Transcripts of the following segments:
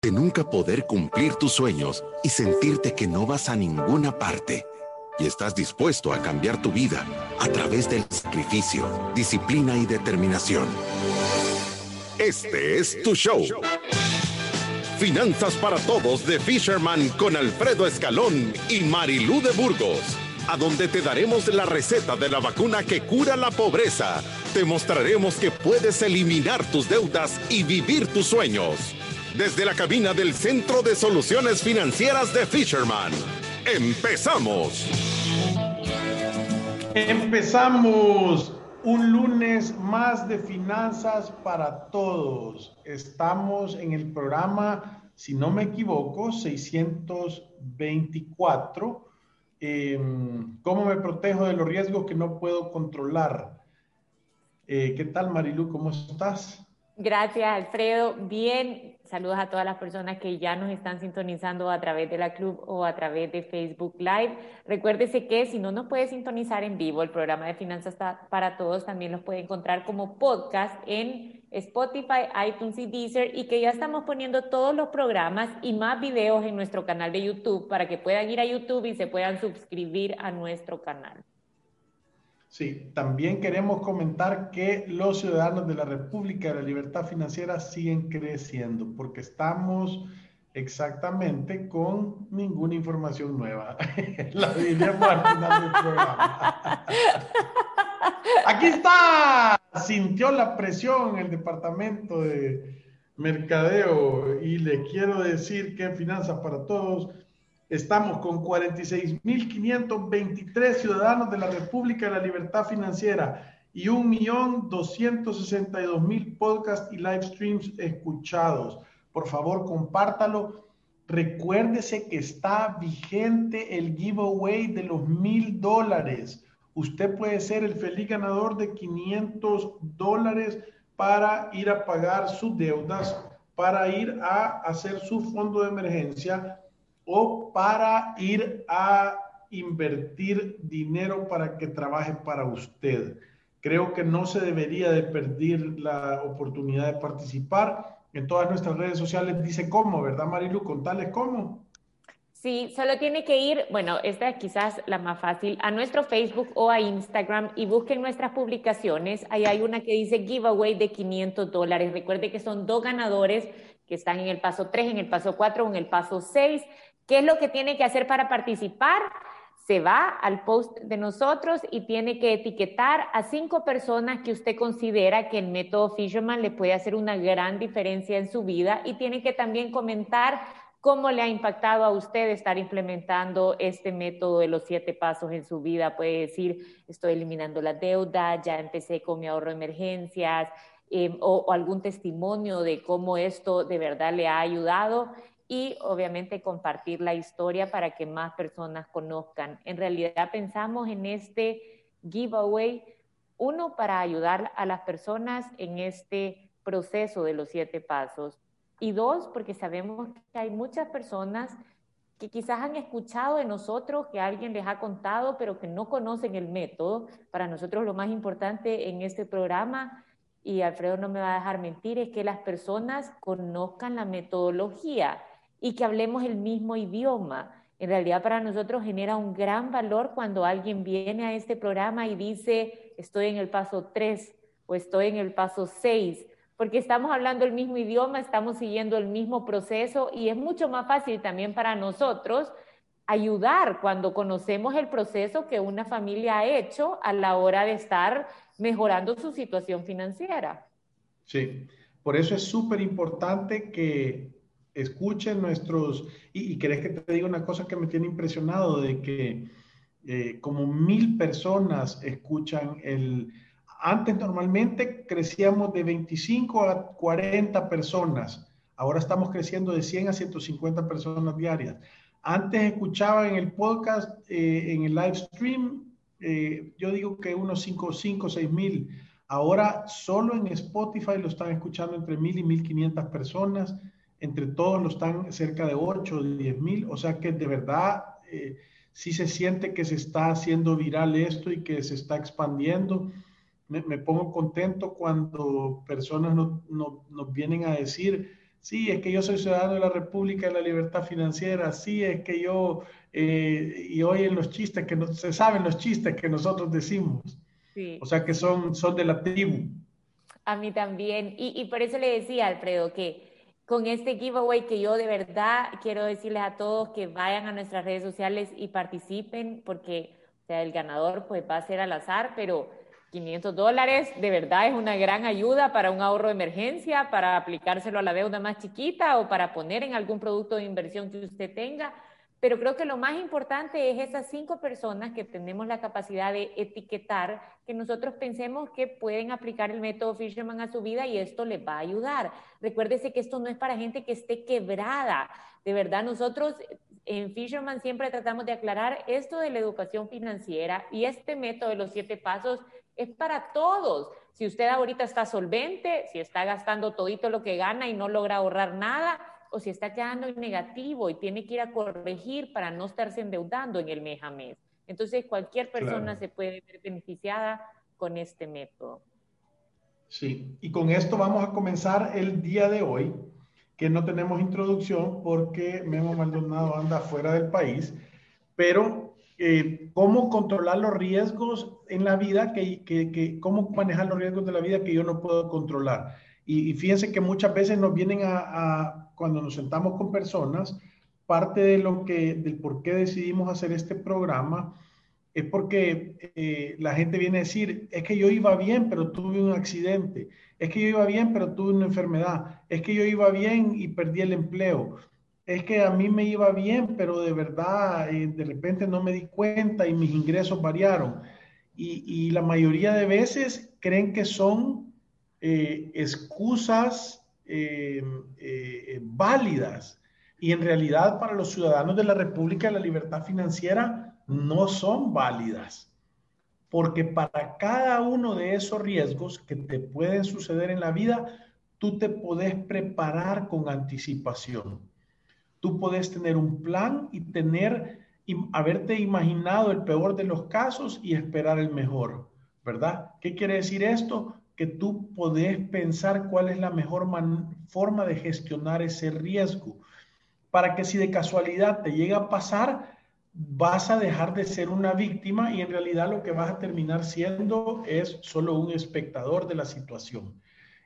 de nunca poder cumplir tus sueños y sentirte que no vas a ninguna parte. Y estás dispuesto a cambiar tu vida a través del sacrificio, disciplina y determinación. Este es tu show. Finanzas para Todos de Fisherman con Alfredo Escalón y Marilú de Burgos, a donde te daremos la receta de la vacuna que cura la pobreza. Te mostraremos que puedes eliminar tus deudas y vivir tus sueños desde la cabina del Centro de Soluciones Financieras de Fisherman. ¡Empezamos! Empezamos un lunes más de finanzas para todos. Estamos en el programa, si no me equivoco, 624. Em, ¿Cómo me protejo de los riesgos que no puedo controlar? Eh, ¿Qué tal, Marilu? ¿Cómo estás? Gracias, Alfredo. Bien, Saludos a todas las personas que ya nos están sintonizando a través de la club o a través de Facebook Live. Recuérdese que si no nos puede sintonizar en vivo, el programa de Finanzas para Todos también los puede encontrar como podcast en Spotify, iTunes y Deezer y que ya estamos poniendo todos los programas y más videos en nuestro canal de YouTube para que puedan ir a YouTube y se puedan suscribir a nuestro canal. Sí, también queremos comentar que los ciudadanos de la República de la Libertad Financiera siguen creciendo porque estamos exactamente con ninguna información nueva. la diremos al final del programa. Aquí está. Sintió la presión el departamento de mercadeo y le quiero decir que en Finanzas para Todos Estamos con 46.523 ciudadanos de la República de la Libertad Financiera y 1.262.000 podcasts y live streams escuchados. Por favor, compártalo. Recuérdese que está vigente el giveaway de los mil dólares. Usted puede ser el feliz ganador de 500 dólares para ir a pagar sus deudas, para ir a hacer su fondo de emergencia o para ir a invertir dinero para que trabaje para usted. Creo que no se debería de perder la oportunidad de participar. En todas nuestras redes sociales dice cómo, ¿verdad, Marilu? Contales cómo. Sí, solo tiene que ir, bueno, esta es quizás la más fácil, a nuestro Facebook o a Instagram y busquen nuestras publicaciones. Ahí hay una que dice giveaway de 500 dólares. Recuerde que son dos ganadores que están en el paso 3, en el paso 4 o en el paso 6. ¿Qué es lo que tiene que hacer para participar? Se va al post de nosotros y tiene que etiquetar a cinco personas que usted considera que el método Fisherman le puede hacer una gran diferencia en su vida y tiene que también comentar cómo le ha impactado a usted estar implementando este método de los siete pasos en su vida. Puede decir, estoy eliminando la deuda, ya empecé con mi ahorro de emergencias, eh, o, algún testimonio de cómo esto de verdad le ha ayudado y obviamente compartir la historia para que más personas conozcan. En realidad pensamos en este giveaway, uno, para ayudar a las personas en este proceso de los siete pasos y dos, porque sabemos que hay muchas personas que quizás han escuchado de nosotros, que alguien les ha contado, pero que no conocen el método. Para nosotros lo más importante en este programa, y Alfredo no me va a dejar mentir, es que las personas conozcan la metodología y que hablemos el mismo idioma. En realidad para nosotros genera un gran valor cuando alguien viene a este programa y dice, estoy en el paso 3 o estoy en el paso 6, porque estamos hablando el mismo idioma, estamos siguiendo el mismo proceso y es mucho más fácil también para nosotros ayudar cuando conocemos el proceso que una familia ha hecho a la hora de estar mejorando su situación financiera. Sí, por eso es súper importante que escuchen nuestros, y, y, querés que te diga una cosa que me tiene impresionado, de que eh, como mil personas escuchan el... Antes normalmente crecíamos de 25 a 40 personas, ahora estamos creciendo de 100 a 150 personas diarias. Antes escuchaba en el podcast, eh, en el live stream, eh, yo digo que unos 5, 5, 6 mil. Ahora solo en Spotify lo están escuchando entre mil y 1500 personas entre todos lo están cerca de 8 o 10 mil, o sea que de verdad eh, sí se siente que se está haciendo viral esto y que se está expandiendo. Me, pongo contento cuando personas nos vienen a decir, sí, es que yo soy ciudadano de la República de la Libertad Financiera, sí, es que yo, eh, y oyen los chistes, que no, se saben los chistes que nosotros decimos. O sea que son, son de la tribu. A mí también. Y, y por eso le decía, Alfredo, que con este giveaway que yo de verdad quiero decirles a todos que vayan a nuestras redes sociales y participen, porque sea, el ganador pues va a ser al azar, pero 500 dólares de verdad es una gran ayuda para un ahorro de emergencia, para aplicárselo a la deuda más chiquita o para poner en algún producto de inversión que usted tenga. Pero creo que lo más importante es esas cinco personas que tenemos la capacidad de etiquetar, que nosotros pensemos que pueden aplicar el método Fisherman a su vida y esto les va a ayudar. Recuérdese que esto no es para gente que esté quebrada. De verdad, nosotros en Fisherman siempre tratamos de aclarar esto de la educación financiera y este método de los siete pasos es para todos. Si usted ahorita está solvente, si está gastando todito lo que gana y no logra ahorrar nada, o si está quedando en negativo y tiene que ir a corregir para no estarse endeudando en el mes a mes. Entonces, cualquier persona se puede ver beneficiada con este método. Sí, y con esto vamos a comenzar el día de hoy, que no tenemos introducción porque Memo Maldonado anda fuera del país, pero eh, cómo controlar los riesgos en la vida, que, que, cómo manejar los riesgos de la vida que yo no puedo controlar. Y, fíjense que muchas veces nos vienen a, cuando nos sentamos con personas, parte de lo que, del por qué decidimos hacer este programa es porque eh, la gente viene a decir, es que yo iba bien, pero tuve un accidente, es que yo iba bien, pero tuve una enfermedad, es que yo iba bien y perdí el empleo, es que a mí me iba bien, pero de verdad eh, de repente no me di cuenta y mis ingresos variaron. Y, y la mayoría de veces creen que son eh, excusas eh, eh, válidas y en realidad para los ciudadanos de la República la libertad financiera no son válidas. Porque para cada uno de esos riesgos que te pueden suceder en la vida, tú te puedes preparar con anticipación. Tú puedes tener un plan y tener, y haberte imaginado el peor de los casos y esperar el mejor, ¿verdad? ¿Qué quiere decir esto? Que tú podés pensar cuál es la mejor forma de gestionar ese riesgo, para que si de casualidad te llega a pasar, vas a dejar de ser una víctima y en realidad lo que vas a terminar siendo es solo un espectador de la situación.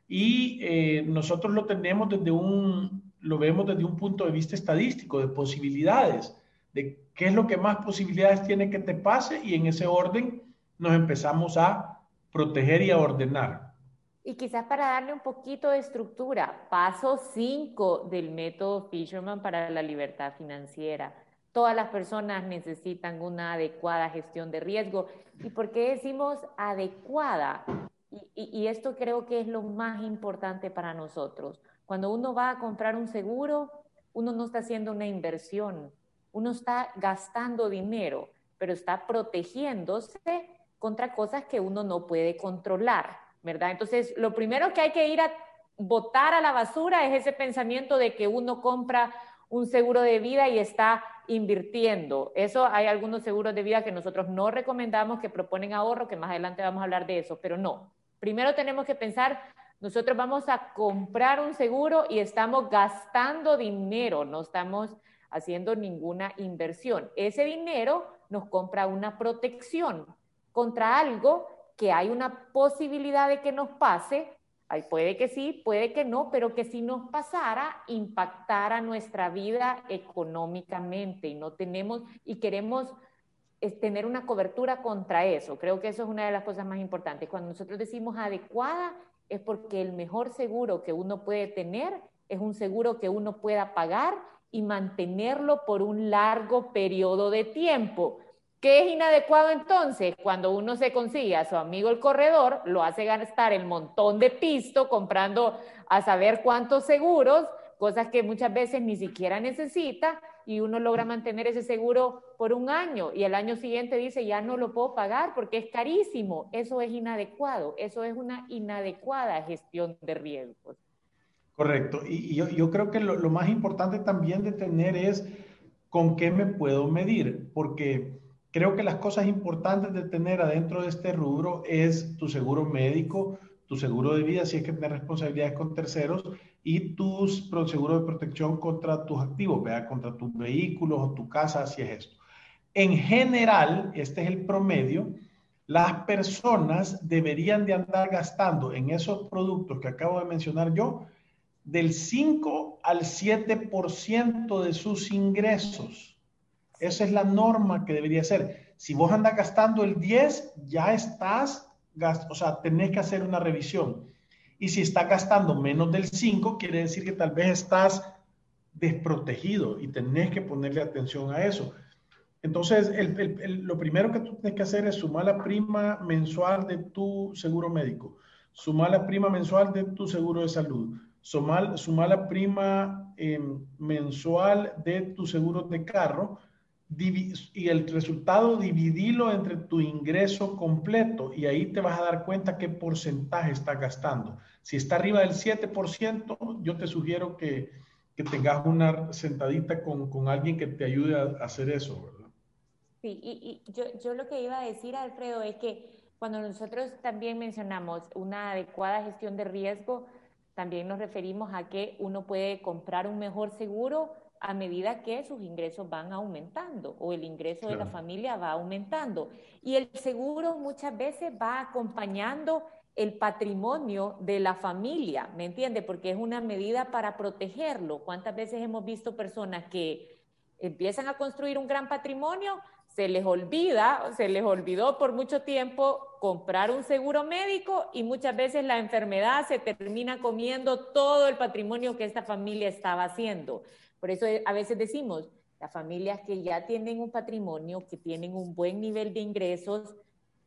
Y eh, nosotros lo tenemos desde un, lo vemos desde un punto de vista estadístico, de posibilidades, de qué es lo que más posibilidades tiene que te pase y en ese orden nos empezamos a proteger y a ordenar. Y quizás para darle un poquito de estructura, paso 5 del método Fisherman para la libertad financiera. Todas las personas necesitan una adecuada gestión de riesgo. ¿Y por qué decimos adecuada? Y, y, esto creo que es lo más importante para nosotros. Cuando uno va a comprar un seguro, uno no está haciendo una inversión, uno está gastando dinero, pero está protegiéndose contra cosas que uno no puede controlar, ¿verdad? Entonces, lo primero que hay que ir a botar a la basura es ese pensamiento de que uno compra un seguro de vida y está invirtiendo. Eso hay algunos seguros de vida que nosotros no recomendamos, que proponen ahorro, que más adelante vamos a hablar de eso, pero no. Primero tenemos que pensar, nosotros vamos a comprar un seguro y estamos gastando dinero, no estamos haciendo ninguna inversión. Ese dinero nos compra una protección contra algo que hay una posibilidad de que nos pase, puede que sí, puede que no, pero que si nos pasara, impactara nuestra vida económicamente y no tenemos y queremos tener una cobertura contra eso. Creo que eso es una de las cosas más importantes. Cuando nosotros decimos adecuada, es porque el mejor seguro que uno puede tener es un seguro que uno pueda pagar y mantenerlo por un largo periodo de tiempo. ¿Qué es inadecuado entonces? Cuando uno se consigue a su amigo el corredor, lo hace gastar el montón de pisto comprando a saber cuántos seguros, cosas que muchas veces ni siquiera necesita, y uno logra mantener ese seguro por un año y el año siguiente dice, ya no lo puedo pagar porque es carísimo. Eso es inadecuado, eso es una inadecuada gestión de riesgos. Correcto. Y, yo, creo que lo, lo más importante también de tener es con qué me puedo medir, porque Creo que las cosas importantes de tener adentro de este rubro es tu seguro médico, tu seguro de vida, si es que tienes responsabilidades con terceros, y tus seguros de protección contra tus activos, vea, contra tus vehículos o tu casa, si es esto. En general, este es el promedio, las personas deberían de andar gastando en esos productos que acabo de mencionar yo del 5 al 7% de sus ingresos. Esa es la norma que debería ser. Si vos andas gastando el 10, ya estás, o sea, tenés que hacer una revisión. Y si estás gastando menos del 5, quiere decir que tal vez estás desprotegido y tenés que ponerle atención a eso. Entonces, lo primero que tú tienes que hacer es sumar la prima mensual de tu seguro médico, sumar la prima mensual de tu seguro de salud, sumar, la prima em, mensual de tu seguro de carro y el resultado dividirlo entre tu ingreso completo y ahí te vas a dar cuenta qué porcentaje estás gastando. Si está arriba del 7%, yo te sugiero que, que tengas una sentadita con, con, alguien que te ayude a hacer eso, ¿verdad? Sí, y, y yo, yo, lo que iba a decir, Alfredo, es que cuando nosotros también mencionamos una adecuada gestión de riesgo, también nos referimos a que uno puede comprar un mejor seguro a medida que sus ingresos van aumentando o el ingreso de la familia va aumentando. Y el seguro muchas veces va acompañando el patrimonio de la familia, ¿me entiende? Porque es una medida para protegerlo. ¿Cuántas veces hemos visto personas que empiezan a construir un gran patrimonio, se les olvida, se les olvidó por mucho tiempo comprar un seguro médico y muchas veces la enfermedad se termina comiendo todo el patrimonio que esta familia estaba haciendo. Por eso eh, a veces decimos, las familias que ya tienen un patrimonio, que tienen un buen nivel de ingresos,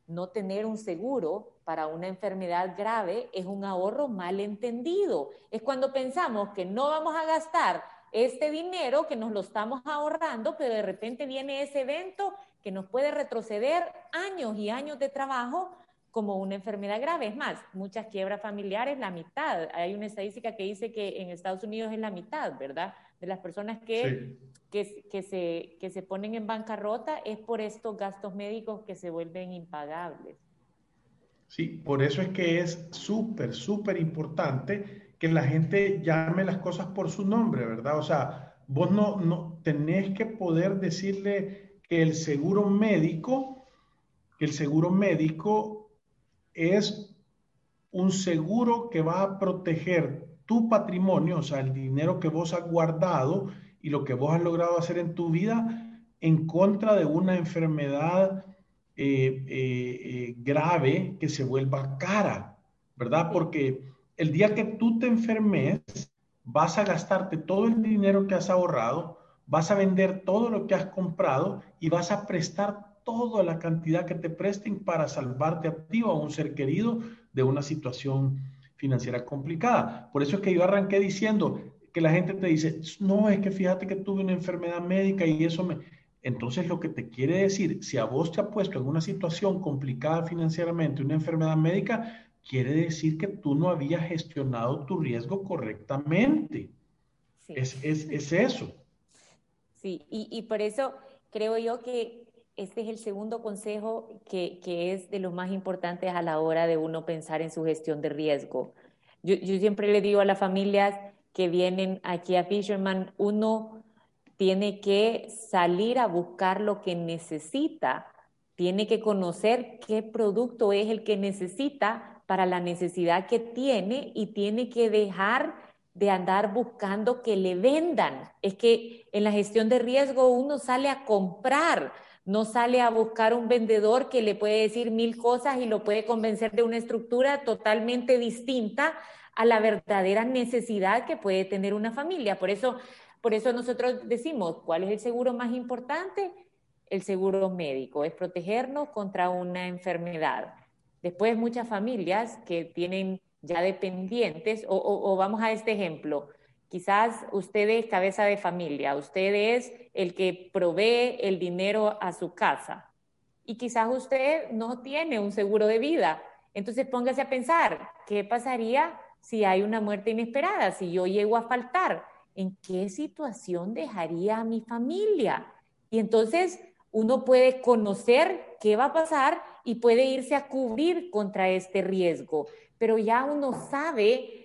no tener un seguro para una enfermedad grave es un ahorro mal entendido. Es cuando pensamos que no vamos a gastar este dinero que nos lo estamos ahorrando, pero de repente viene ese evento que nos puede retroceder años y años de trabajo como una enfermedad grave. Es más, muchas quiebras familiares, la mitad. Hay una estadística que dice que en Estados Unidos es la mitad, ¿verdad? De las personas que, que, que, se, que se ponen en bancarrota es por estos gastos médicos que se vuelven impagables. Sí, por eso es que es súper, súper importante que la gente llame las cosas por su nombre, ¿verdad? O sea, vos no, no tenés que poder decirle que el seguro médico, que el seguro médico es un seguro que va a proteger tu patrimonio, o sea, el dinero que vos has guardado y lo que vos has logrado hacer en tu vida en contra de una enfermedad eh, eh, eh, grave que se vuelva cara, ¿verdad? Porque el día que tú te enfermes, vas a gastarte todo el dinero que has ahorrado, vas a vender todo lo que has comprado y vas a prestar toda la cantidad que te presten para salvarte a ti o a un ser querido de una situación financiera complicada. Por eso es que yo arranqué diciendo que la gente te dice, no, es que fíjate que tuve una enfermedad médica y eso me... Entonces lo que te quiere decir, si a vos te ha puesto en una situación complicada financieramente, una enfermedad médica, quiere decir que tú no habías gestionado tu riesgo correctamente. Es, eso. Sí, y, por eso creo yo que este es el segundo consejo que, es de los más importantes a la hora de uno pensar en su gestión de riesgo. Yo, yo siempre le digo a las familias que vienen aquí a Fisherman, uno tiene que salir a buscar lo que necesita, tiene que conocer qué producto es el que necesita para la necesidad que tiene y tiene que dejar de andar buscando que le vendan. Es que en la gestión de riesgo uno sale a comprar, no sale a buscar un vendedor que le puede decir mil cosas y lo puede convencer de una estructura totalmente distinta a la verdadera necesidad que puede tener una familia. Por eso, por eso nosotros decimos, ¿cuál es el seguro más importante? El seguro médico, es protegernos contra una enfermedad. Después muchas familias que tienen ya dependientes, o, vamos a este ejemplo, quizás usted es cabeza de familia, usted es el que provee el dinero a su casa y quizás usted no tiene un seguro de vida. Entonces póngase a pensar, ¿qué pasaría si hay una muerte inesperada? Si yo llego a faltar, ¿en qué situación dejaría a mi familia? Y entonces uno puede conocer qué va a pasar y puede irse a cubrir contra este riesgo. Pero ya uno sabe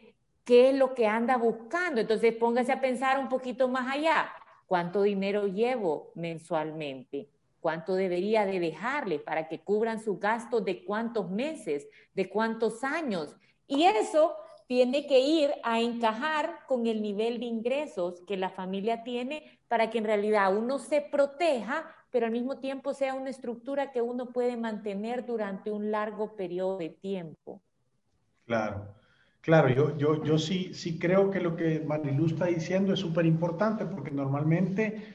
qué es lo que anda buscando. Entonces póngase a pensar un poquito más allá. ¿Cuánto dinero llevo mensualmente? ¿Cuánto debería de dejarle para que cubran sus gastos de cuántos meses, de cuántos años? Y eso tiene que ir a encajar con el nivel de ingresos que la familia tiene para que en realidad uno se proteja, pero al mismo tiempo sea una estructura que uno puede mantener durante un largo periodo de tiempo. Claro, claro, yo, yo, yo sí, sí creo que lo que Marilu está diciendo es súper importante porque normalmente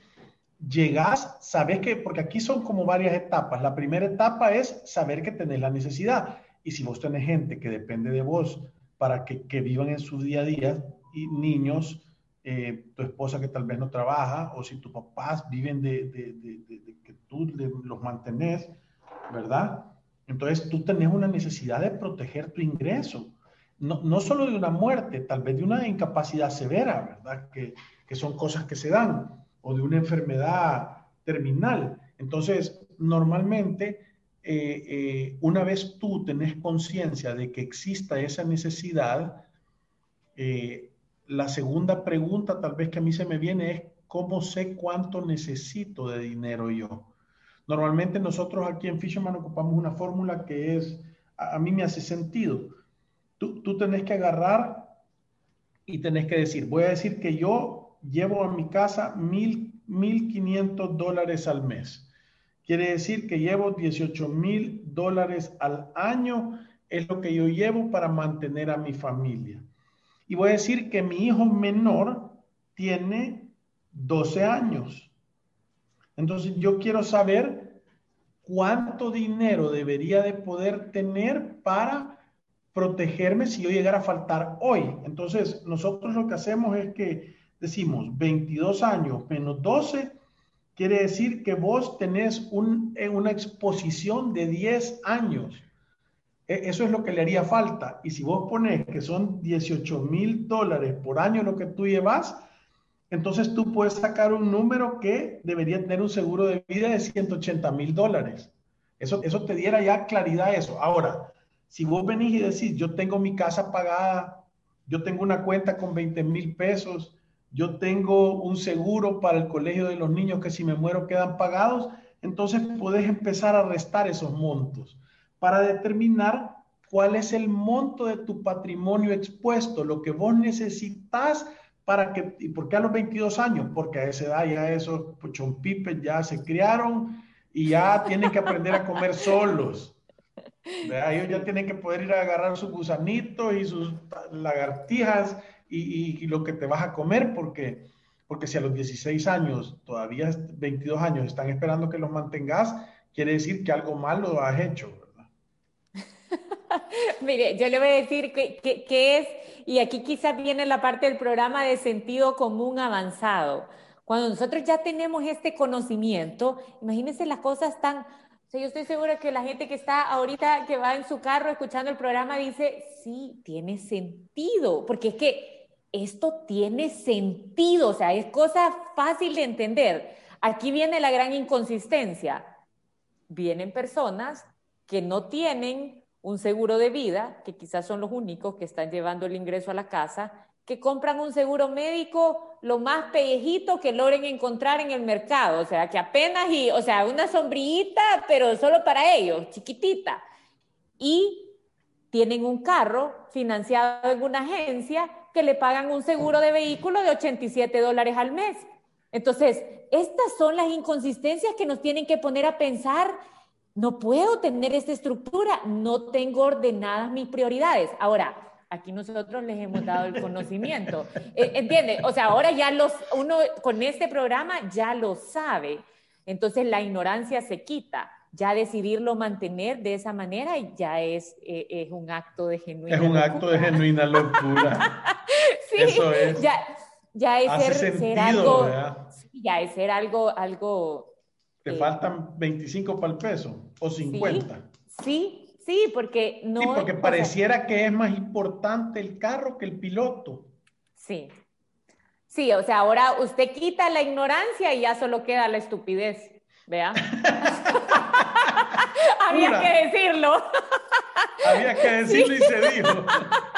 llegas, sabes que, porque aquí son como varias etapas. La primera etapa es saber que tenés la necesidad. Y si vos tenés gente que depende de vos para que, vivan en su día a día y niños, eh, tu esposa que tal vez no trabaja o si tus papás viven de, que tú los mantenés, ¿verdad? Entonces tú tenés una necesidad de proteger tu ingreso, no, no solo de una muerte, tal vez de una incapacidad severa, ¿verdad? Que, que son cosas que se dan, o de una enfermedad terminal. Entonces, normalmente eh, eh, una vez tú tenés conciencia de que exista esa necesidad, eh, la segunda pregunta tal vez que a mí se me viene es, ¿cómo sé cuánto necesito de dinero yo? Normalmente nosotros aquí en Fisherman ocupamos una fórmula que es, a, mí me hace sentido. Tú, tú tenés que agarrar y tenés que decir, voy a decir que yo llevo a mi casa mil, mil quinientos dólares al mes. Quiere decir que llevo 18 mil dólares al año, es lo que yo llevo para mantener a mi familia. Y voy a decir que mi hijo menor tiene 12 años. Entonces yo quiero saber cuánto dinero debería de poder tener para protegerme si yo llegara a faltar hoy. Entonces nosotros lo que hacemos es que decimos 22 años menos 12 quiere decir que vos tenés eh, una exposición de 10 años. E, eso es lo que le haría falta. Y si vos pones que son 18 mil dólares por año lo que tú llevas, entonces tú puedes sacar un número que debería tener un seguro de vida de 180 mil dólares. Eso, eso te diera ya claridad eso. Ahora, si vos venís y decís, yo tengo mi casa pagada, yo tengo una cuenta con 20 mil pesos, yo tengo un seguro para el colegio de los niños que si me muero quedan pagados, entonces puedes empezar a restar esos montos para determinar cuál es el monto de tu patrimonio expuesto, lo que vos necesitas para que, ¿y por qué a los 22 años? Porque a esa edad ya esos puchompipes ya se criaron y ya tienen que aprender a comer solos. Ellos ya tienen que poder ir a agarrar sus gusanitos y sus lagartijas y, lo que te vas a comer, porque, porque si a los 16 años, todavía 22 años, están esperando que los mantengas, quiere decir que algo malo has hecho, ¿verdad? Mire, yo le voy a decir que, que, es, y aquí quizás viene la parte del programa de sentido común avanzado. Cuando nosotros ya tenemos este conocimiento, imagínense las cosas tan yo estoy segura que la gente que está ahorita, que va en su carro escuchando el programa, dice, sí, tiene sentido, porque es que esto tiene sentido, o sea, es cosa fácil de entender. Aquí viene la gran inconsistencia. Vienen personas que no tienen un seguro de vida, que quizás son los únicos que están llevando el ingreso a la casa, que compran un seguro médico lo más pellejito que logren encontrar en el mercado, o sea, que apenas y, o sea, una sombrillita, pero solo para ellos, chiquitita. Y tienen un carro financiado en una agencia que le pagan un seguro de vehículo de 87 dólares al mes. Entonces, estas son las inconsistencias que nos tienen que poner a pensar, no puedo tener esta estructura, no tengo ordenadas mis prioridades. Ahora, aquí nosotros les hemos dado el conocimiento. Eh, ¿Entiende? O sea, ahora ya los, uno con este programa ya lo sabe. Entonces la ignorancia se quita. Ya decidirlo mantener de esa manera ya es, eh, es un acto de genuina Es un acto de genuina locura. sí, Eso es. Ya, ya es ser, algo. ya es ser algo, algo. Te eh, faltan 25 para el peso o 50. sí Sí, porque no. Sí, porque pareciera que es más importante el carro que el piloto. Sí. Sí, o sea, ahora usted quita la ignorancia y ya solo queda la estupidez. Vea. Había que decirlo. Había que decirlo y se dijo.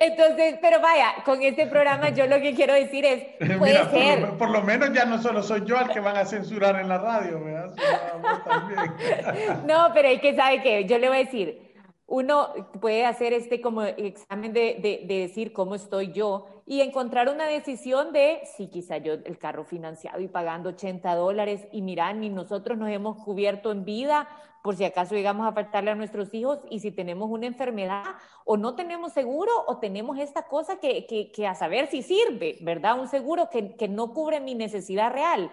Entonces, pero vaya, con este programa yo lo que quiero decir es, puede ser. Por lo, menos ya no solo soy yo al que van a censurar en la radio, ¿verdad? no, pero hay que saber que yo le voy a decir, uno puede hacer este como examen de, decir cómo estoy yo y encontrar una decisión de si quizá yo el carro financiado y pagando 80 dólares y mira, ni nosotros nos hemos cubierto en vida por si acaso llegamos a faltarle a nuestros hijos y si tenemos una enfermedad o no tenemos seguro o tenemos esta cosa que, que, a saber si sirve, ¿verdad? Un seguro que, que no cubre mi necesidad real.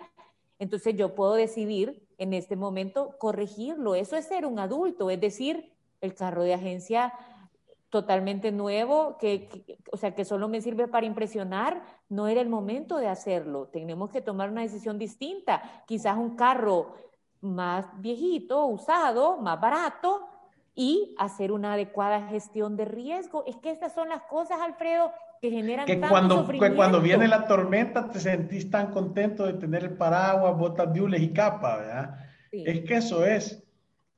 Entonces yo puedo decidir en este momento corregirlo. Eso es ser un adulto, es decir, el carro de agencia totalmente nuevo, que, o sea, que solo me sirve para impresionar, no era el momento de hacerlo. Tenemos que tomar una decisión distinta. Quizás un carro más viejito, usado, más barato y hacer una adecuada gestión de riesgo. Es que estas son las cosas, Alfredo, que generan que cuando, Que cuando viene la tormenta te sentís tan contento de tener el paraguas, botas de y capa, ¿verdad? Es que eso es.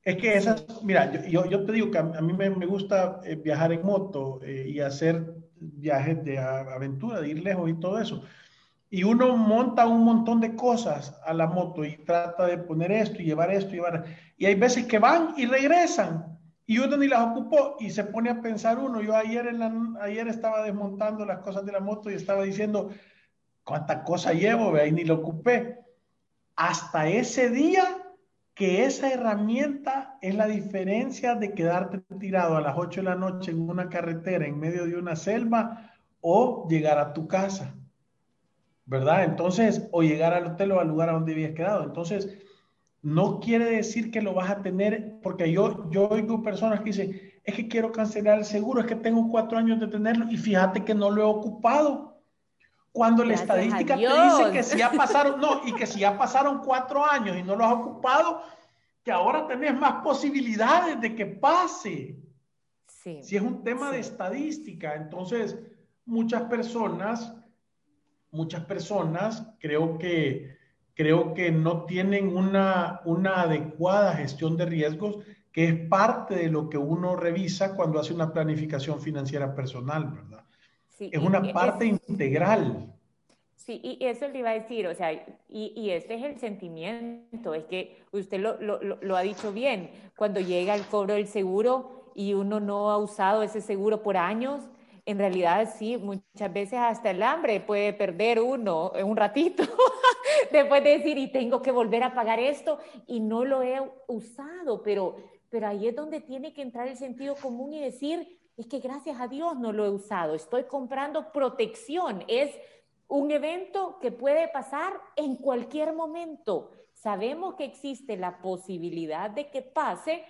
Es que esas, mira, yo, yo, te digo que a, mí me, me gusta eh, viajar en moto eh, y hacer viajes de aventura, de ir lejos y todo eso. Y uno monta un montón de cosas a la moto y trata de poner esto y llevar esto y llevar. Y hay veces que van y regresan y uno ni las ocupó y se pone a pensar uno. Yo ayer, en la, ayer estaba desmontando las cosas de la moto y estaba diciendo cuánta cosa llevo, y ni lo ocupé. Hasta ese día que esa herramienta es la diferencia de quedarte tirado a las 8 de la noche en una carretera en medio de una selva o llegar a tu casa, ¿verdad? Entonces, o llegar al hotel o al lugar a donde habías quedado. Entonces, no quiere decir que lo vas a tener, porque yo, yo oigo personas que dicen, es que quiero cancelar el seguro, es que tengo cuatro años de tenerlo y fíjate que no lo he ocupado. Cuando la estadística te dice que si ya pasaron, no, y que si ya pasaron cuatro años y no lo has ocupado, que ahora tenés más posibilidades de que pase. Sí. Si es un tema de estadística, entonces muchas personas, muchas personas creo que, creo que no tienen una, una adecuada gestión de riesgos, que es parte de lo que uno revisa cuando hace una planificación financiera personal, ¿verdad? Es una parte integral. Sí, y eso le iba a decir, o sea, y, y este es el sentimiento, es que usted lo, lo, lo, ha dicho bien, cuando llega el cobro del seguro y uno no ha usado ese seguro por años, en realidad sí, muchas veces hasta el hambre puede perder uno en un ratito, después de decir, y tengo que volver a pagar esto, y no lo he usado, pero, pero ahí es donde tiene que entrar el sentido común y decir, es que gracias a Dios no lo he usado, estoy comprando protección, es un evento que puede pasar en cualquier momento. Sabemos que existe la posibilidad de que pase,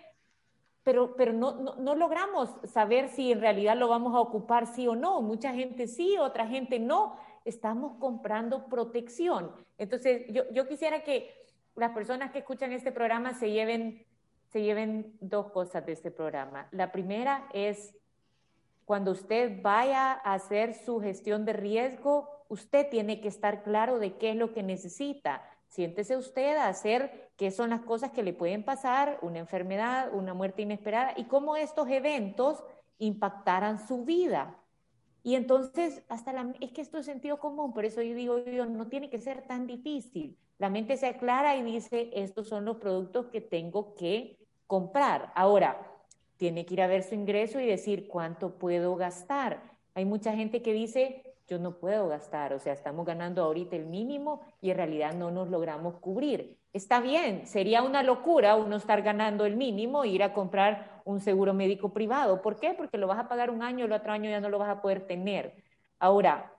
pero, pero no, no, logramos saber si en realidad lo vamos a ocupar sí o no. Mucha gente sí, otra gente no. Estamos comprando protección. Entonces, yo, yo quisiera que las personas que escuchan este programa se lleven, se lleven dos cosas de este programa. La primera es cuando usted vaya a hacer su gestión de riesgo, usted tiene que estar claro de qué es lo que necesita. Siéntese usted a hacer qué son las cosas que le pueden pasar, una enfermedad, una muerte inesperada y cómo estos eventos impactaran su vida. Y entonces, hasta es que esto es sentido común, por eso yo digo, yo, no tiene que ser tan difícil. La mente se aclara y dice, estos son los productos que tengo que comprar. Ahora, tiene que ir a ver su ingreso y decir cuánto puedo gastar. Hay mucha gente que dice, yo no puedo gastar, o sea, estamos ganando ahorita el mínimo y en realidad no nos logramos cubrir. Está bien, sería una locura uno estar ganando el mínimo e ir a comprar un seguro médico privado. ¿Por qué? Porque lo vas a pagar un año, el otro año ya no lo vas a poder tener. Ahora,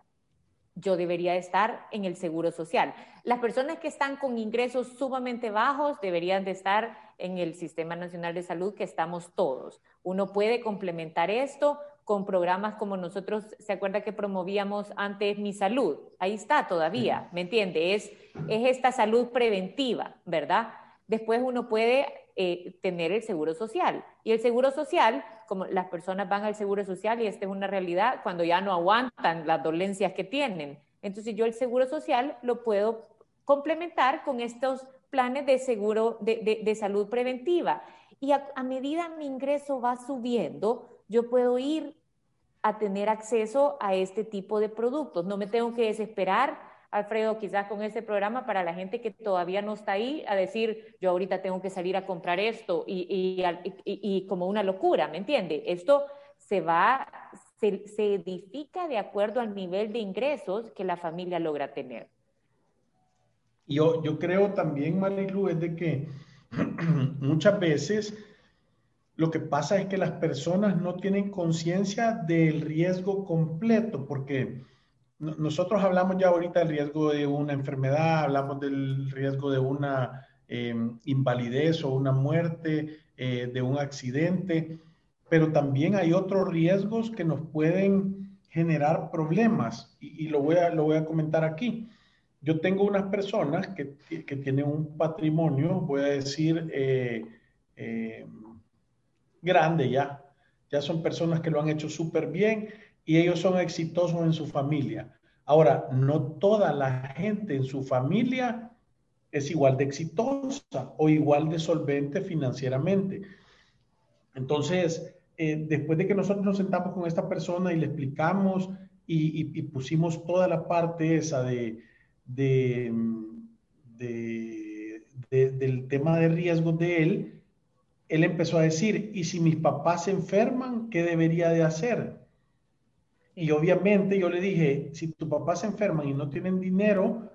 yo debería estar en el seguro social. Las personas que están con ingresos sumamente bajos deberían de estar en el Sistema Nacional de Salud, que estamos todos. Uno puede complementar esto con programas como nosotros, ¿se acuerda que promovíamos antes Mi Salud? Ahí está todavía, ¿me entiende? Es, es esta salud preventiva, ¿verdad? Después uno puede eh, tener el seguro social. Y el seguro social, como las personas van al seguro social y esta es una realidad cuando ya no aguantan las dolencias que tienen. Entonces yo el seguro social lo puedo complementar con estos planes de seguro de, salud preventiva. Y a, medida mi ingreso va subiendo, yo puedo ir a tener acceso a este tipo de productos. No me tengo que desesperar, Alfredo, quizás con este programa para la gente que todavía no está ahí, a decir, yo ahorita tengo que salir a comprar esto y, y, como una locura, ¿me entiende? Esto se va, se, se edifica de acuerdo al nivel de ingresos que la familia logra tener. Yo, yo creo también, Marilu, es de que muchas veces lo que pasa es que las personas no tienen conciencia del riesgo completo, porque nosotros hablamos ya ahorita del riesgo de una enfermedad, hablamos del riesgo de una em, invalidez o una muerte, eh, de un accidente, pero también hay otros riesgos que nos pueden generar problemas y, lo, voy a, lo voy a comentar aquí. Yo tengo unas personas que, que tienen un patrimonio, voy a decir, eh, eh, grande ya. Ya son personas que lo han hecho súper bien y ellos son exitosos en su familia. Ahora, no toda la gente en su familia es igual de exitosa o igual de solvente financieramente. Entonces, eh, después de que nosotros nos sentamos con esta persona y le explicamos y, pusimos toda la parte esa de, de, del tema de riesgos de él, él empezó a decir, ¿y si mis papás se enferman, qué debería de hacer? Y obviamente yo le dije, si tu papá se enferman y no tienen dinero,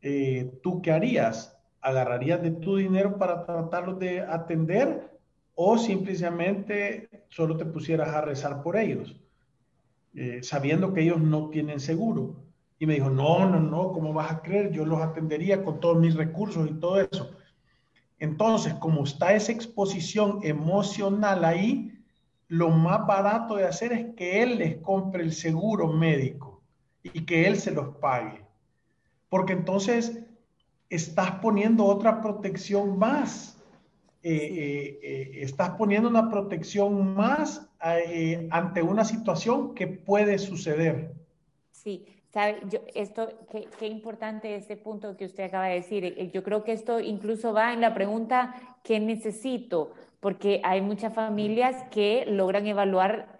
eh, ¿tú qué harías? ¿Agarrarías de tu dinero para tratarlos de atender o simplemente solo te pusieras a rezar por ellos, eh, sabiendo que ellos no tienen seguro? Y me dijo, no, no, no, ¿cómo vas a creer? Yo los atendería con todos mis recursos y todo eso. Entonces, como está esa exposición emocional ahí, lo más barato de hacer es que él les compre el seguro médico y que él se los pague. Porque entonces estás poniendo otra protección más. Eh, eh, eh, estás poniendo una protección más ante una situación que puede suceder. Sí, sabe, yo, esto, qué, importante este punto que usted acaba de decir. Yo creo que esto incluso va en la pregunta, ¿qué necesito? porque hay muchas familias que logran evaluar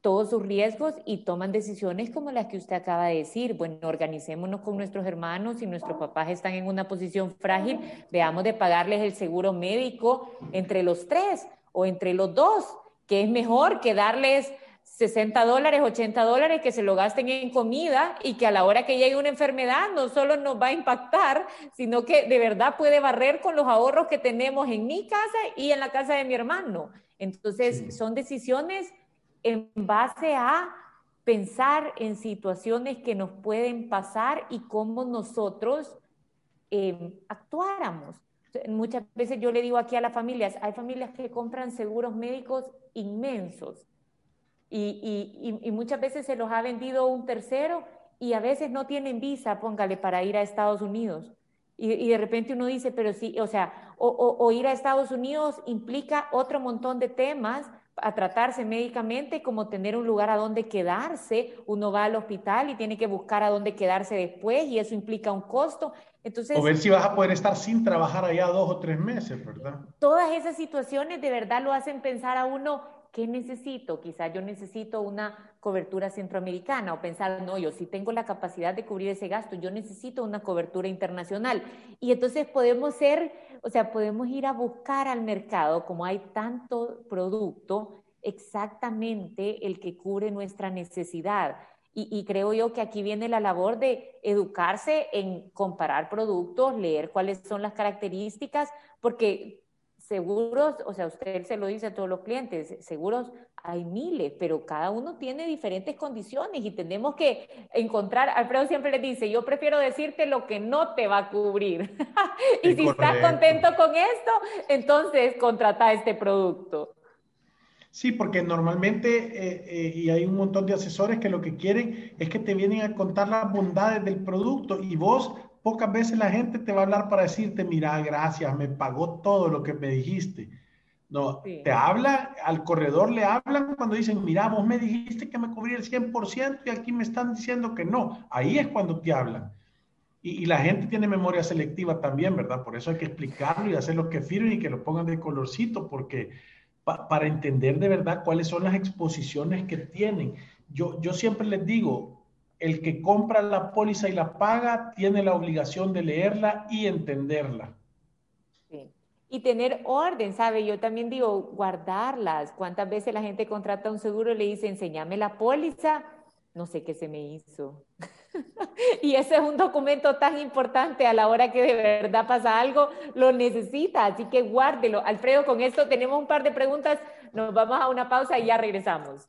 todos sus riesgos y toman decisiones como las que usted acaba de decir. Bueno, organicémonos con nuestros hermanos, si nuestros papás están en una posición frágil, veamos de pagarles el seguro médico entre los tres o entre los dos, que es mejor que darles 60 dólares, 80 dólares que se lo gasten en comida y que a la hora que llegue una enfermedad no solo nos va a impactar, sino que de verdad puede barrer con los ahorros que tenemos en mi casa y en la casa de mi hermano. Entonces, son decisiones en base a pensar en situaciones que nos pueden pasar y cómo nosotros em, actuáramos. Muchas veces yo le digo aquí a las familias, hay familias que compran seguros médicos inmensos y, y, muchas veces se los ha vendido un tercero y a veces no tienen visa, póngale, para ir a Estados Unidos. Y, de repente uno dice, pero sí, o sea, o, o, ir a Estados Unidos implica otro montón de temas a tratarse médicamente, como tener un lugar a donde quedarse. Uno va al hospital y tiene que buscar a dónde quedarse después y eso implica un costo. Entonces, o ver si vas a poder estar sin trabajar allá dos o tres meses, ¿verdad? Todas esas situaciones de verdad lo hacen pensar a uno, ¿qué necesito? Quizás yo necesito una cobertura centroamericana o pensar, no, yo sí tengo la capacidad de cubrir ese gasto, yo necesito una cobertura internacional. Y entonces podemos ser, o sea, podemos ir a buscar al mercado, como hay tanto producto, exactamente el que cubre nuestra necesidad. Y, y, creo yo que aquí viene la labor de educarse en comparar productos, leer cuáles son las características, porque seguros, o sea, usted se lo dice a todos los clientes, seguros hay miles, pero cada uno tiene diferentes condiciones y tenemos que encontrar, Alfredo siempre le dice, yo prefiero decirte lo que no te va a cubrir. y si estás contento con esto, entonces contrata este producto. Sí, porque normalmente, eh, eh, y hay un montón de asesores que lo que quieren es que te vienen a contar las bondades del producto y vos Pocas veces la gente te va a hablar para decirte, mira, gracias, me pagó todo lo que me dijiste. No, te habla, al corredor le hablan cuando dicen, mira, vos me dijiste que me cubría el 100% y aquí me están diciendo que no. Ahí es cuando te hablan. Y, la gente tiene memoria selectiva también, ¿verdad? Por eso hay que explicarlo y hacer lo que firmen y que lo pongan de colorcito, porque para entender de verdad cuáles son las exposiciones que tienen. yo, yo siempre les digo, el que compra la póliza y la paga tiene la obligación de leerla y entenderla. Sí. Y tener orden, ¿sabe? Yo también digo, guardarlas. ¿Cuántas veces la gente contrata un seguro y le dice, enséñame la póliza? No sé qué se me hizo. y ese es un documento tan importante a la hora que de verdad pasa algo, lo necesita, así que guárdelo. Alfredo, con esto tenemos un par de preguntas, nos vamos a una pausa y ya regresamos.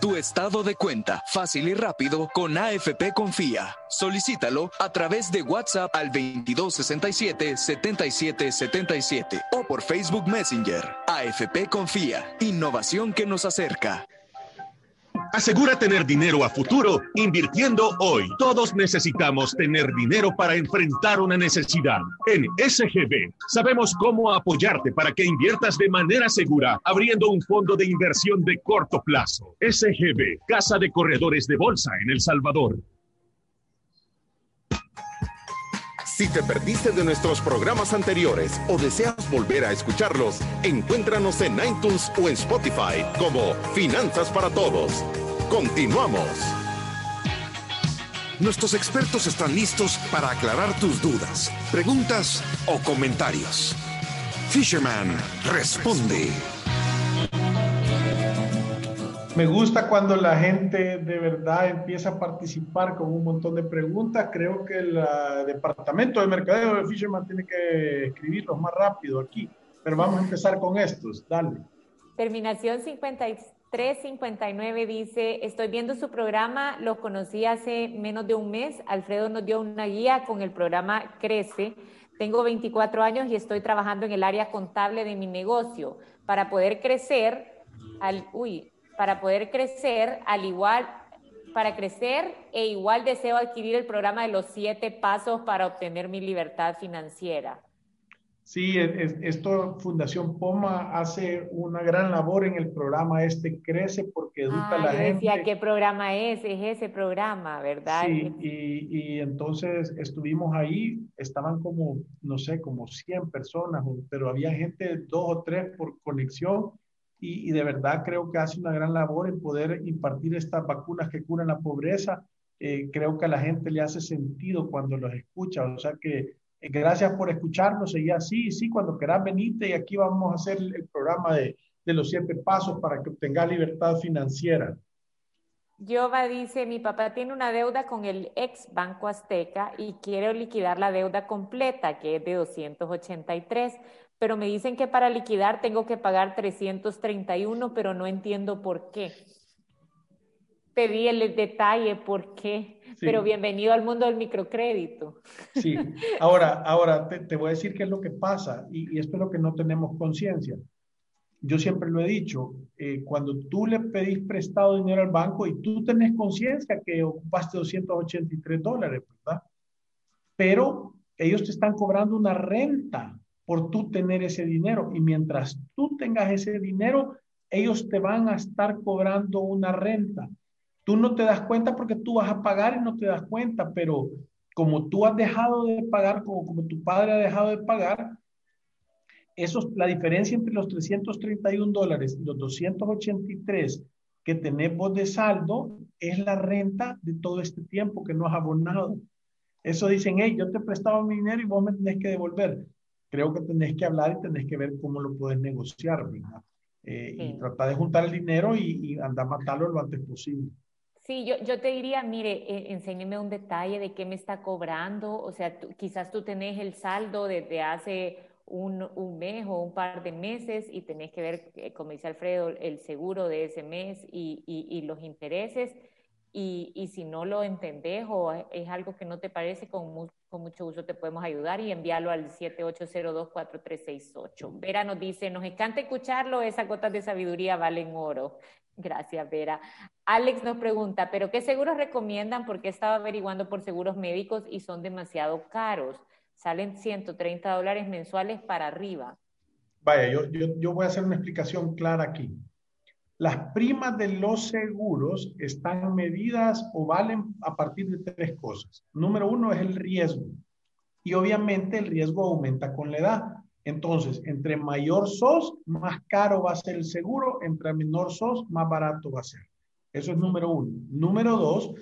Tu estado de cuenta, fácil y rápido, con AFP Confía. Solicítalo a través de WhatsApp al 2267-7777 o por Facebook Messenger. AFP Confía, innovación que nos acerca. Asegura tener dinero a futuro invirtiendo hoy. Todos necesitamos tener dinero para enfrentar una necesidad. En SGB sabemos cómo apoyarte para que inviertas de manera segura, abriendo un fondo de inversión de corto plazo. SGB, Casa de Corredores de Bolsa en El Salvador. Si te perdiste de nuestros programas anteriores o deseas volver a escucharlos, encuéntranos en iTunes o en Spotify como Finanzas para Todos. Continuamos. Nuestros expertos están listos para aclarar tus dudas, preguntas o comentarios. Fisherman responde. Me gusta cuando la gente de verdad empieza a participar con un montón de preguntas. Creo que el uh, departamento de mercadeo de Fisherman tiene que escribirlos más rápido aquí. Pero vamos a empezar con estos. Dale. Terminación 5359 dice, estoy viendo su programa, lo conocí hace menos de un mes. Alfredo nos dio una guía con el programa Crece. Tengo 24 años y estoy trabajando en el área contable de mi negocio. Para poder crecer, al, uy, para poder crecer al igual, para crecer e igual deseo adquirir el programa de los siete pasos para obtener mi libertad financiera. Sí, esto Fundación Poma hace una gran labor en el programa este Crece porque educa a la gente. Decía, ¿qué programa es? Es ese programa, ¿verdad? Sí, y, y, entonces estuvimos ahí, estaban como, no sé, como 100 personas, pero había gente, dos o tres por conexión y, de verdad creo que hace una gran labor en poder impartir estas vacunas que curan la pobreza. Eh, creo que a la gente le hace sentido cuando los escucha. O sea que gracias por escucharnos y así, sí, cuando quieras venite y aquí vamos a hacer el, programa de, los siete pasos para que obtengas libertad financiera. Jova dice, mi papá tiene una deuda con el ex Banco Azteca y quiere liquidar la deuda completa, que es de 283 pero me dicen que para liquidar tengo que pagar 331, pero no entiendo por qué. Pedí el detalle por qué, pero bienvenido al mundo del microcrédito. Sí, ahora, ahora te, voy a decir qué es lo que pasa y, esto es lo que no tenemos conciencia. Yo siempre lo he dicho, eh, cuando tú le pedís prestado dinero al banco y tú tenés conciencia que ocupaste 283 dólares, ¿verdad? Pero ellos te están cobrando una renta por tú tener ese dinero. Y mientras tú tengas ese dinero, ellos te van a estar cobrando una renta. Tú no te das cuenta porque tú vas a pagar y no te das cuenta, pero como tú has dejado de pagar, como, como tu padre ha dejado de pagar, eso, la diferencia entre los 331 dólares y los 283 que tenemos de saldo es la renta de todo este tiempo que no has abonado. Eso dicen, hey, yo te prestaba mi dinero y vos me tenés que devolver creo que tenés que hablar y tenés que ver cómo lo puedes negociar, ¿verdad? Eh, y tratar de juntar el dinero y, andar a matarlo lo antes posible. Sí, yo, yo te diría, mire, eh, enséñeme un detalle de qué me está cobrando, o sea, quizás tú tenés el saldo desde hace un, un, mes o un par de meses y tenés que ver, eh, como dice Alfredo, el seguro de ese mes y, y, y los intereses. Y, y, si no lo entendés o es algo que no te parece, con con mucho gusto te podemos ayudar y envíalo al 7802-4368. Vera nos dice, nos encanta escucharlo, esas gotas de sabiduría valen oro. Gracias, Vera. Alex nos pregunta, ¿pero qué seguros recomiendan? Porque he estado averiguando por seguros médicos y son demasiado caros. Salen 130 dólares mensuales para arriba. Vaya, yo, yo, yo voy a hacer una explicación clara aquí. Las primas de los seguros están medidas o valen a partir de tres cosas. Número uno es el riesgo. Y obviamente el riesgo aumenta con la edad. Entonces, entre mayor sos, más caro va a ser el seguro, entre menor sos, más barato va a ser. Eso es número uno. Número dos,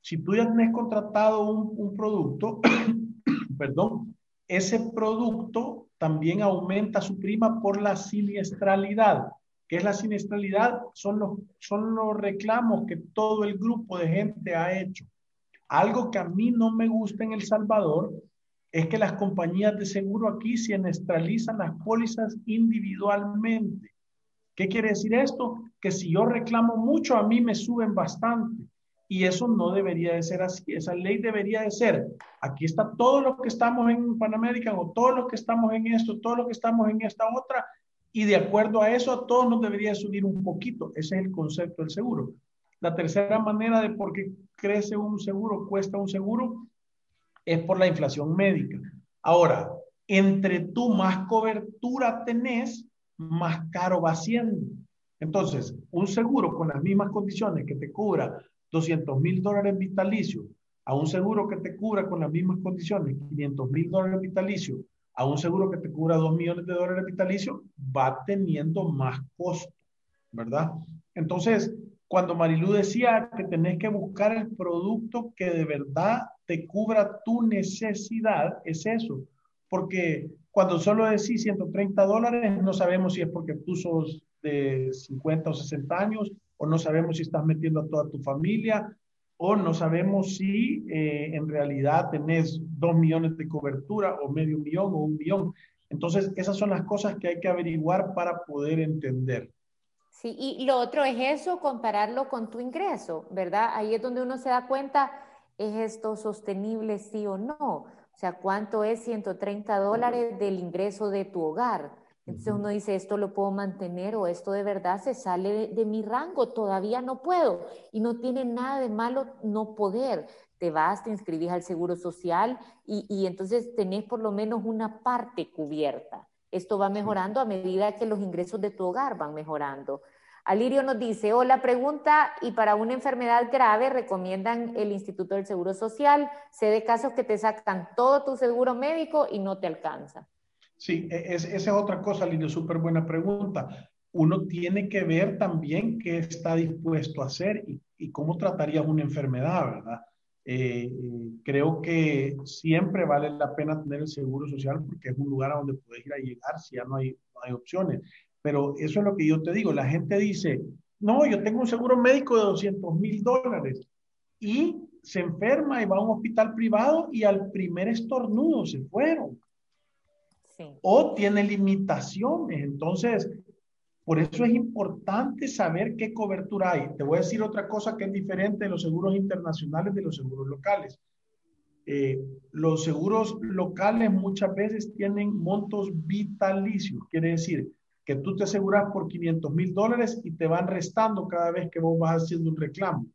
si tú ya tienes contratado un, un producto, perdón, ese producto también aumenta su prima por la siniestralidad. ¿Qué es la siniestralidad? Son los, son los reclamos que todo el grupo de gente ha hecho. Algo que a mí no me gusta en El Salvador es que las compañías de seguro aquí siniestralizan las pólizas individualmente. ¿Qué quiere decir esto? Que si yo reclamo mucho, a mí me suben bastante. Y eso no debería de ser así. Esa ley debería de ser, aquí está todo lo que estamos en Panamérica o todo lo que estamos en esto, todo lo que estamos en esta otra, y de acuerdo a eso a todos nos debería subir un poquito. Ese es el concepto del seguro. La tercera manera de por qué crece un seguro, cuesta un seguro, es por la inflación médica. Ahora, entre tú más cobertura tenés, más caro va siendo. Entonces, un seguro con las mismas condiciones que te cubra 200 mil dólares vitalicio, a un seguro que te cubra con las mismas condiciones 500 mil dólares vitalicio, a un seguro que te cubra 2 millones de dólares vitalicio, va teniendo más costo, ¿verdad? Entonces, cuando Marilu decía que tenés que buscar el producto que de verdad te cubra tu necesidad, es eso. Porque cuando solo decís 130 dólares, no sabemos si es porque tú sos de 50 o 60 años, o no sabemos si estás metiendo a toda tu familia, o no sabemos si eh, en realidad tenés 2 millones de cobertura, o medio millón, o un millón. Entonces, esas son las cosas que hay que averiguar para poder entender. Sí, y lo otro es eso, compararlo con tu ingreso, ¿verdad? Ahí es donde uno se da cuenta, ¿es esto sostenible sí o no? O sea, ¿cuánto es 130 dólares del ingreso de tu hogar? Entonces uno dice, esto lo puedo mantener o esto de verdad se sale de, mi rango, todavía no puedo. Y no tiene nada de malo no poder. Te vas, te inscribís al Seguro Social y, y entonces tenés por lo menos una parte cubierta. Esto va mejorando a medida que los ingresos de tu hogar van mejorando. Alirio nos dice, hola, pregunta, y para una enfermedad grave recomiendan el Instituto del Seguro Social. Sé de casos que te sacan todo tu seguro médico y no te alcanza. Sí, e, es, esa es otra cosa, Alirio, súper buena pregunta. Uno tiene que ver también qué está dispuesto a hacer y, cómo trataría una enfermedad, ¿verdad? Eh, creo que siempre vale la pena tener el seguro social porque es un lugar a donde puedes ir a llegar si ya no hay, no hay opciones. Pero eso es lo que yo te digo. La gente dice, no, yo tengo un seguro médico de 200 mil dólares y se enferma y va a un hospital privado y al primer estornudo se fueron. O tiene limitaciones. Entonces, por eso es importante saber qué cobertura hay. Te voy a decir otra cosa que es diferente de los seguros internacionales de los seguros locales. Eh, los seguros locales muchas veces tienen montos vitalicios, quiere decir que tú te aseguras por 500 mil dólares y te van restando cada vez que vos vas haciendo un reclamo.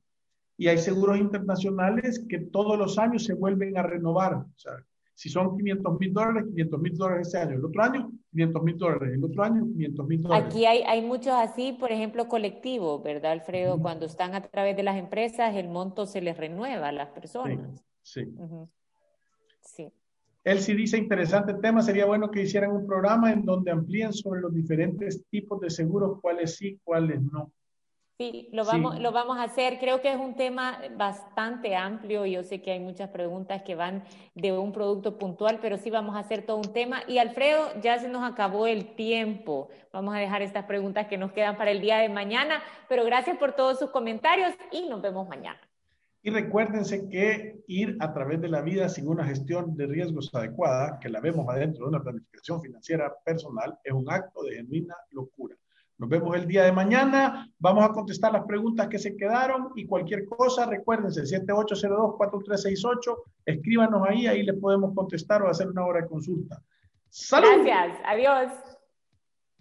Y hay seguros internacionales que todos los años se vuelven a renovar. O sea, si son 500 mil dólares, 500 mil dólares este año. El otro año, 500 mil dólares. El otro año, 500 mil dólares. Aquí hay, hay muchos así, por ejemplo, colectivos, ¿verdad, Alfredo? Uh -huh. Cuando están a través de las empresas, el monto se les renueva a las personas. Sí. Sí. Uh -huh. sí. Él sí dice, interesante tema, sería bueno que hicieran un programa en donde amplíen sobre los diferentes tipos de seguros, cuáles sí, cuáles no. Sí, lo vamos, sí. lo vamos a hacer. Creo que es un tema bastante amplio. Yo sé que hay muchas preguntas que van de un producto puntual, pero sí vamos a hacer todo un tema. Y Alfredo, ya se nos acabó el tiempo. Vamos a dejar estas preguntas que nos quedan para el día de mañana, pero gracias por todos sus comentarios y nos vemos mañana. Y recuérdense que ir a través de la vida sin una gestión de riesgos adecuada, que la vemos adentro de una planificación financiera personal, es un acto de genuina locura. Nos vemos el día de mañana. Vamos a contestar las preguntas que se quedaron y cualquier cosa, recuérdense, 7802-4368, escríbanos ahí, ahí les podemos contestar o hacer una hora de consulta. ¡Salud! Gracias, adiós.